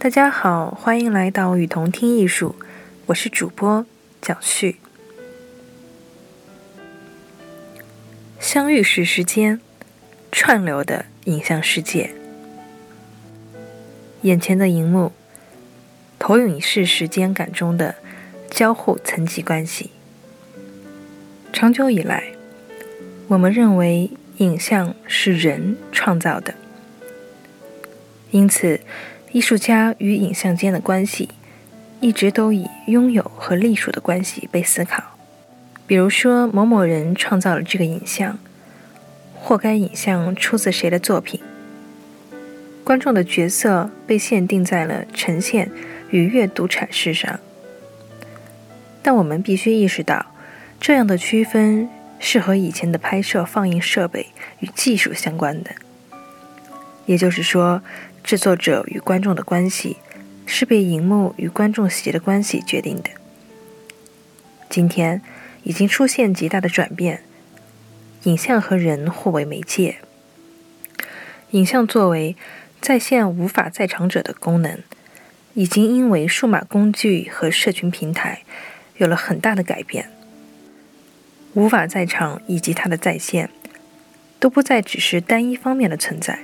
大家好，欢迎来到雨桐听艺术，我是主播蒋旭。相遇是时间串流的影像世界，眼前的荧幕投影是时间感中的交互层级关系。长久以来，我们认为影像是人创造的，因此。艺术家与影像间的关系，一直都以拥有和隶属的关系被思考。比如说，某某人创造了这个影像，或该影像出自谁的作品。观众的角色被限定在了呈现与阅读阐释上。但我们必须意识到，这样的区分是和以前的拍摄放映设备与技术相关的。也就是说。制作者与观众的关系是被荧幕与观众席的关系决定的。今天已经出现极大的转变，影像和人互为媒介。影像作为在线无法在场者的功能，已经因为数码工具和社群平台有了很大的改变。无法在场以及它的在线，都不再只是单一方面的存在。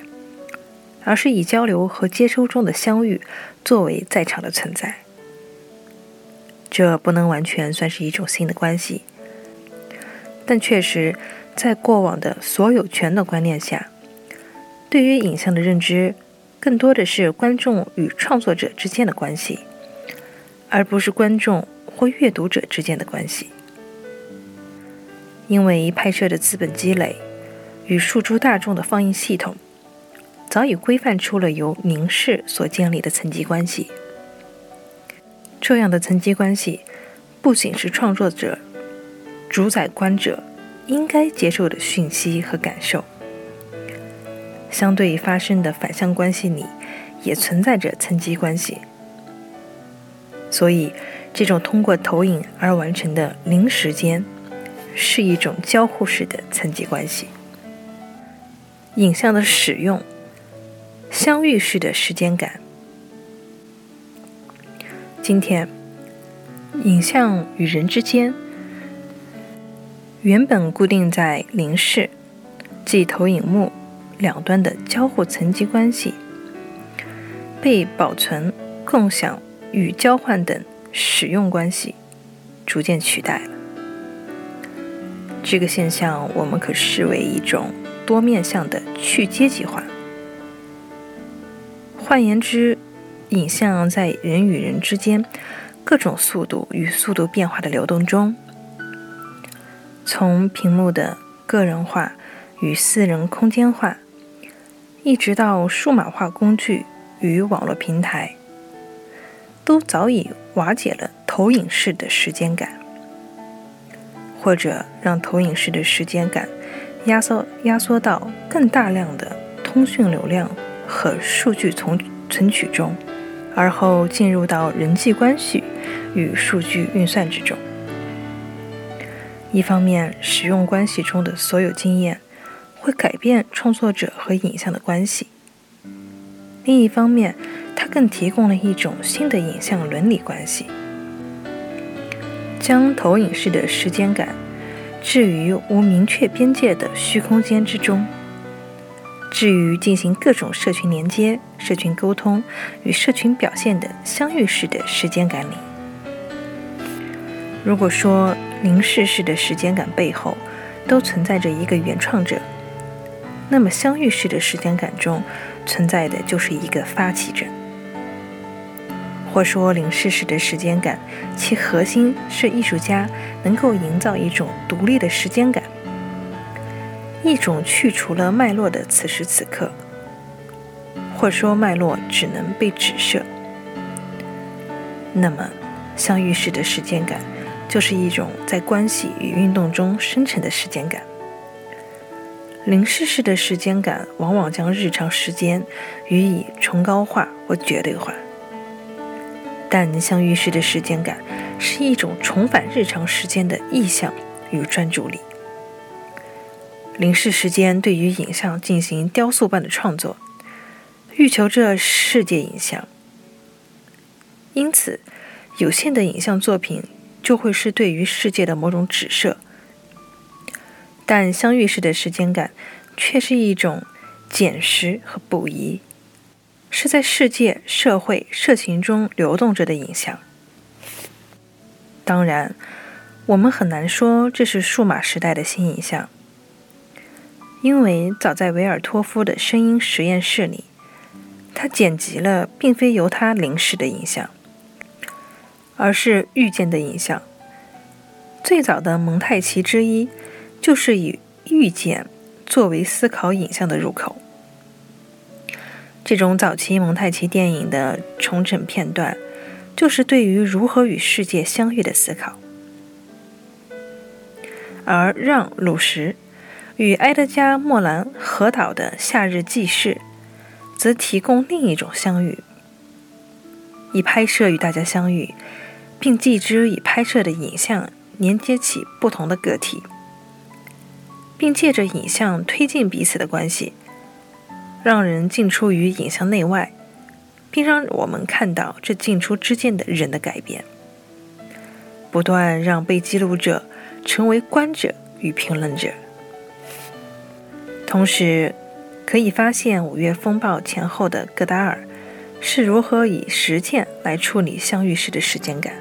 而是以交流和接收中的相遇作为在场的存在，这不能完全算是一种新的关系，但确实在过往的所有权的观念下，对于影像的认知更多的是观众与创作者之间的关系，而不是观众或阅读者之间的关系，因为拍摄的资本积累与诉诸大众的放映系统。早已规范出了由凝视所建立的层级关系。这样的层级关系，不仅是创作者、主宰观者应该接受的讯息和感受，相对于发生的反向关系里，也存在着层级关系。所以，这种通过投影而完成的零时间，是一种交互式的层级关系。影像的使用。相遇式的时间感。今天，影像与人之间原本固定在零视，即投影幕两端的交互层级关系，被保存、共享与交换等使用关系逐渐取代了。这个现象，我们可视为一种多面向的去阶级化。换言之，影像在人与人之间各种速度与速度变化的流动中，从屏幕的个人化与私人空间化，一直到数码化工具与网络平台，都早已瓦解了投影式的时间感，或者让投影式的时间感压缩压缩到更大量的通讯流量。和数据从存取中，而后进入到人际关系与数据运算之中。一方面，使用关系中的所有经验会改变创作者和影像的关系；另一方面，它更提供了一种新的影像伦理关系，将投影式的时间感置于无明确边界的虚空间之中。至于进行各种社群连接、社群沟通与社群表现的相遇式的时间感里，如果说凝视式的时间感背后都存在着一个原创者，那么相遇式的时间感中存在的就是一个发起者。或说凝视式的时间感，其核心是艺术家能够营造一种独立的时间感，一种去除了脉络的此时此刻，或说脉络只能被指涉。那么，相遇式的时间感，就是一种在关系与运动中生成的时间感。零世式的时间感，往往将日常时间予以崇高化或绝对化。但相遇式的时间感是一种重返日常时间的意向与专注力。凝视时间对于影像进行雕塑般的创作，欲求这世界影像，因此有限的影像作品就会是对于世界的某种指涉。但相遇式的时间感却是一种捡拾和补遗。是在世界、社会、社情中流动着的影像。当然，我们很难说这是数码时代的新影像，因为早在维尔托夫的声音实验室里，他剪辑了并非由他临时的影像，而是预见的影像。最早的蒙太奇之一，就是以预见作为思考影像的入口。这种早期蒙太奇电影的重整片段，就是对于如何与世界相遇的思考。而让·鲁什与埃德加·莫兰合导的《夏日记事》，则提供另一种相遇：以拍摄与大家相遇，并继之以拍摄的影像连接起不同的个体，并借着影像推进彼此的关系。让人进出于影像内外，并让我们看到这进出之间的人的改变，不断让被记录者成为观者与评论者。同时，可以发现五月风暴前后的戈达尔是如何以实践来处理相遇时的时间感。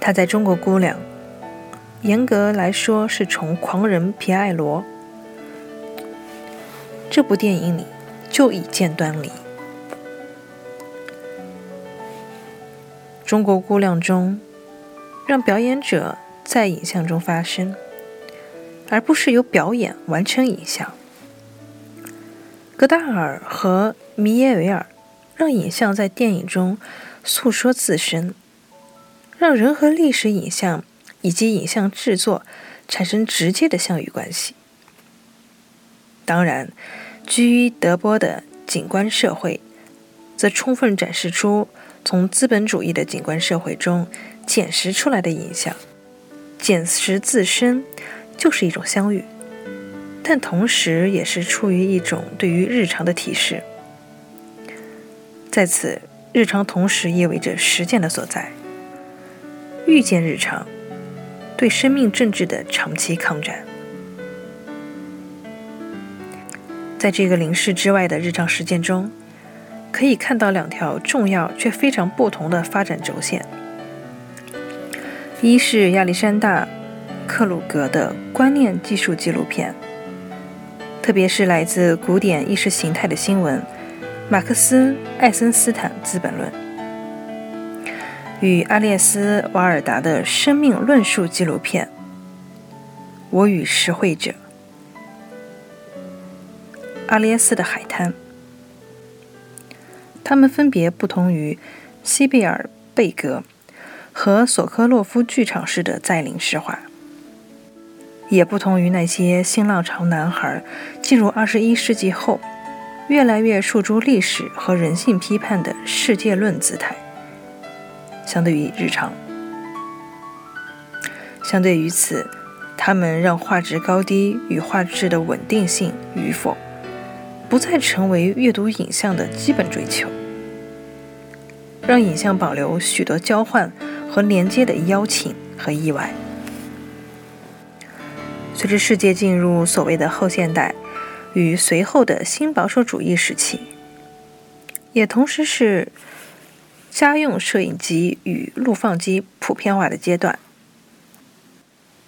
他在中国姑娘，严格来说是从狂人皮埃罗。这部电影里就已见端倪。中国姑娘中，让表演者在影像中发生，而不是由表演完成影像。戈达尔和米耶维尔让影像在电影中诉说自身，让人和历史影像以及影像制作产生直接的相遇关系。当然，居于德波的景观社会，则充分展示出从资本主义的景观社会中捡拾出来的影像。捡拾自身就是一种相遇，但同时也是出于一种对于日常的提示。在此，日常同时意味着实践的所在。遇见日常，对生命政治的长期抗战。在这个零式之外的日常实践中，可以看到两条重要却非常不同的发展轴线：一是亚历山大·克鲁格的观念技术纪录片，特别是来自古典意识形态的新闻《马克思·爱森斯坦资本论》，与阿列斯·瓦尔达的生命论述纪录片《我与实惠者》。阿列斯的海滩，他们分别不同于西贝尔贝格和索科洛夫剧场式的再临诗化，也不同于那些新浪潮男孩进入二十一世纪后越来越诉诸历史和人性批判的世界论姿态。相对于日常，相对于此，他们让画质高低与画质的稳定性与否。不再成为阅读影像的基本追求，让影像保留许多交换和连接的邀请和意外。随着世界进入所谓的后现代与随后的新保守主义时期，也同时是家用摄影机与录放机普遍化的阶段，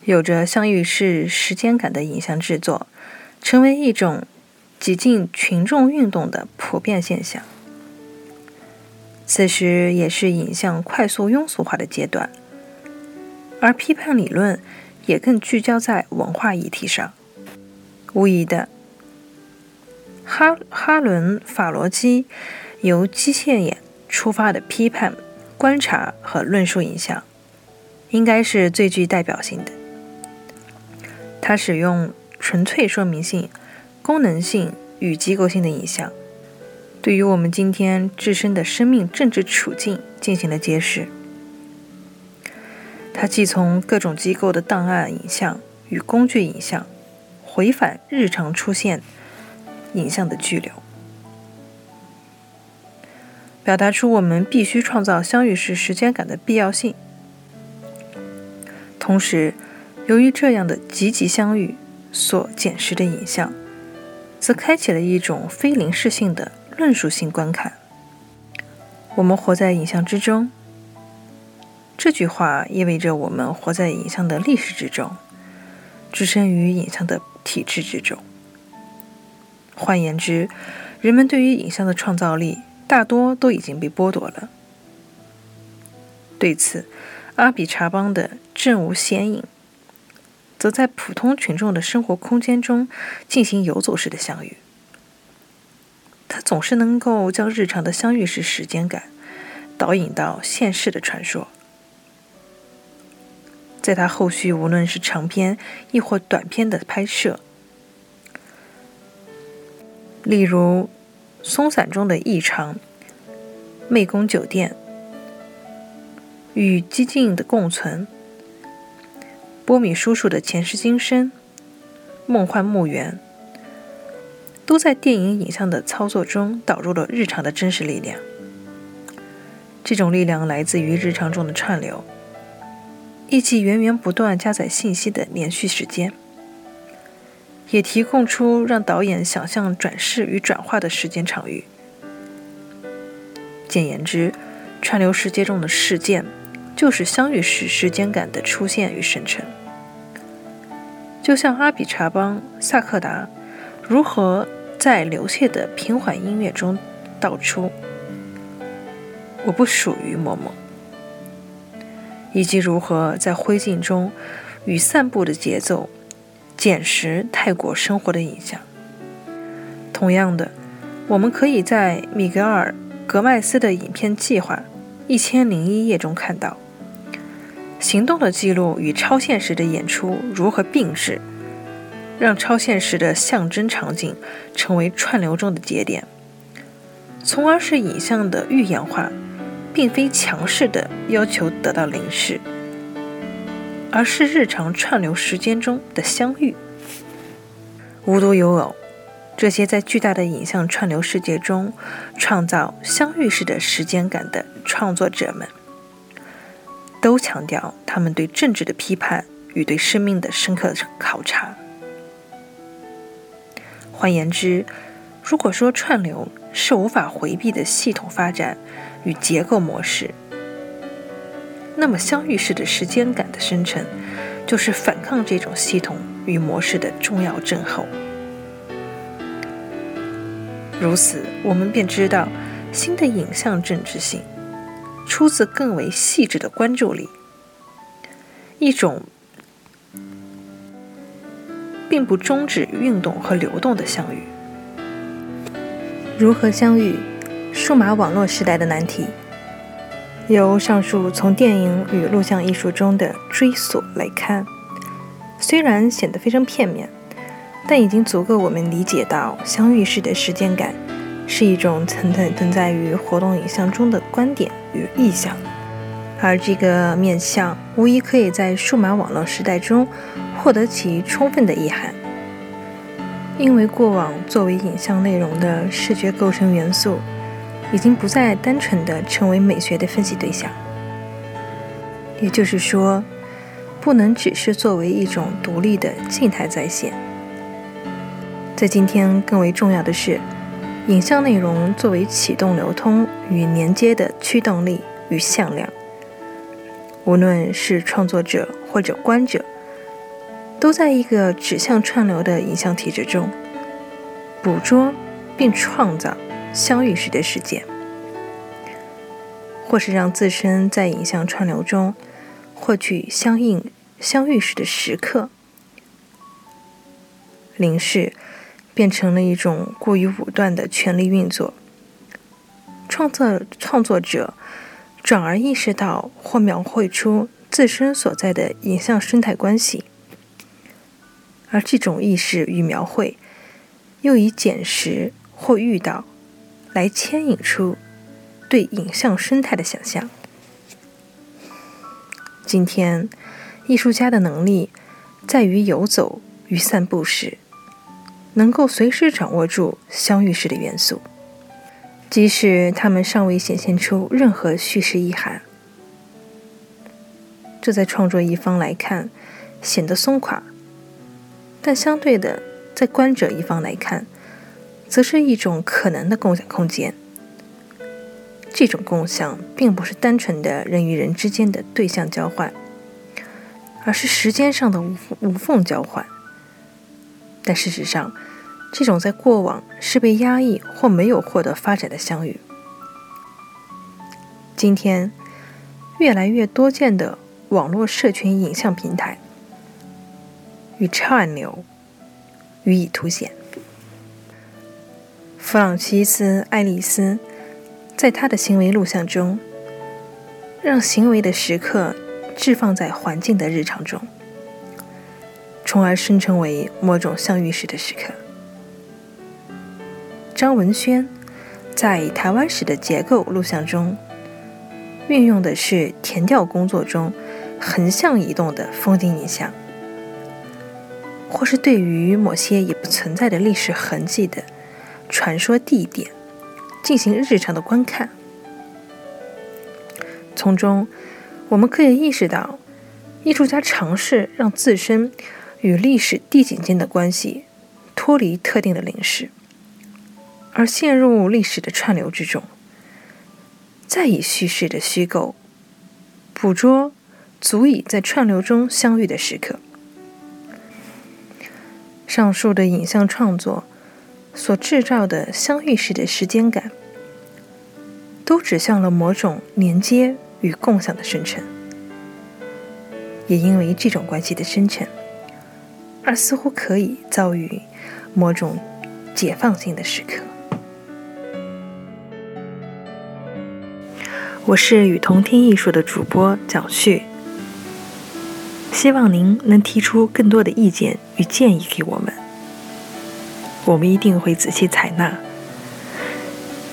有着相遇式时间感的影像制作，成为一种。挤进群众运动的普遍现象，此时也是影像快速庸俗化的阶段，而批判理论也更聚焦在文化议题上。无疑的，哈哈伦·法罗基由机械眼出发的批判、观察和论述影像，应该是最具代表性的。他使用纯粹说明性、功能性与机构性的影像。对于我们今天自身的生命政治处境进行了揭示。它既从各种机构的档案影像与工具影像，回返日常出现影像的巨流，表达出我们必须创造相遇时时间感的必要性。同时，由于这样的积极相遇所检视的影像，则开启了一种非临时性的。论述性观看，我们活在影像之中。这句话意味着我们活在影像的历史之中，置身于影像的体制之中。换言之，人们对于影像的创造力大多都已经被剥夺了。对此，阿比查邦的正无显影，则在普通群众的生活空间中进行游走式的相遇。他总是能够将日常的相遇式时间感导引到现世的传说。在他后续无论是长篇亦或短篇的拍摄，例如《松散中的异常》《湄宫酒店》《与激进的共存》《波米叔叔的前世今生》《梦幻墓园》。都在电影影像的操作中导入了日常的真实力量。这种力量来自于日常中的串流，以及源源不断加载信息的连续时间，也提供出让导演想象转世与转化的时间场域。简言之，串流世界中的事件就是相遇时时间感的出现与生成。就像阿比查邦萨克达如何。在流泻的平缓音乐中道出“我不属于某某”，以及如何在灰烬中与散步的节奏捡拾泰国生活的影像。同样的，我们可以在米格尔·格麦斯的影片计划《一千零一夜》中看到，行动的记录与超现实的演出如何并置。让超现实的象征场景成为串流中的节点，从而使影像的预言化，并非强势的要求得到凝视，而是日常串流时间中的相遇。无独有偶，这些在巨大的影像串流世界中创造相遇式的时间感的创作者们，都强调他们对政治的批判与对生命的深刻考察。换言之，如果说串流是无法回避的系统发展与结构模式，那么相遇式的时间感的生成，就是反抗这种系统与模式的重要症候。如此，我们便知道，新的影像政治性出自更为细致的关注力，一种。并不终止运动和流动的相遇。如何相遇？数码网络时代的难题。由上述从电影与录像艺术中的追索来看，虽然显得非常片面，但已经足够我们理解到相遇式的时间感是一种存在存在于活动影像中的观点与意象，而这个面向无疑可以在数码网络时代中。获得其充分的意涵，因为过往作为影像内容的视觉构成元素，已经不再单纯的成为美学的分析对象。也就是说，不能只是作为一种独立的静态再现。在今天，更为重要的是，影像内容作为启动流通与连接的驱动力与向量，无论是创作者或者观者。都在一个指向串流的影像体制中捕捉并创造相遇时的事件。或是让自身在影像串流中获取相应相遇时的时刻。凝视变成了一种过于武断的权力运作。创作创作者转而意识到或描绘出自身所在的影像生态关系，而这种意识与描绘，又以捡拾或遇到来牵引出对影像生态的想象。今天，艺术家的能力在于游走与散步时。能够随时掌握住相遇时的元素，即使他们尚未显现出任何叙事意涵。这在创作一方来看显得松垮，但相对的，在观者一方来看，则是一种可能的共享空间。这种共享并不是单纯的人与人之间的对象交换，而是时间上的无无缝交换。但事实上，这种在过往是被压抑或没有获得发展的相遇，今天越来越多见的网络社群影像平台与串流予以凸显。弗朗西斯·爱丽丝在他的行为录像中，让行为的时刻置放在环境的日常中。从而生成为某种相遇时的时刻。张文轩在台湾史的结构录像中，运用的是填调工作中横向移动的风景影像，或是对于某些已不存在的历史痕迹的传说地点进行日常的观看。从中，我们可以意识到，艺术家尝试让自身。与历史地景间的关系脱离特定的临时，而陷入历史的串流之中，再以叙事的虚构捕捉足以在串流中相遇的时刻。上述的影像创作所制造的相遇时的时间感，都指向了某种连接与共享的生成，也因为这种关系的生成。而似乎可以遭遇某种解放性的时刻。我是与同听艺术的主播蒋旭，希望您能提出更多的意见与建议给我们，我们一定会仔细采纳，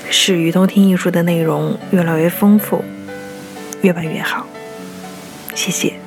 使与同听艺术的内容越来越丰富，越办越好。谢谢。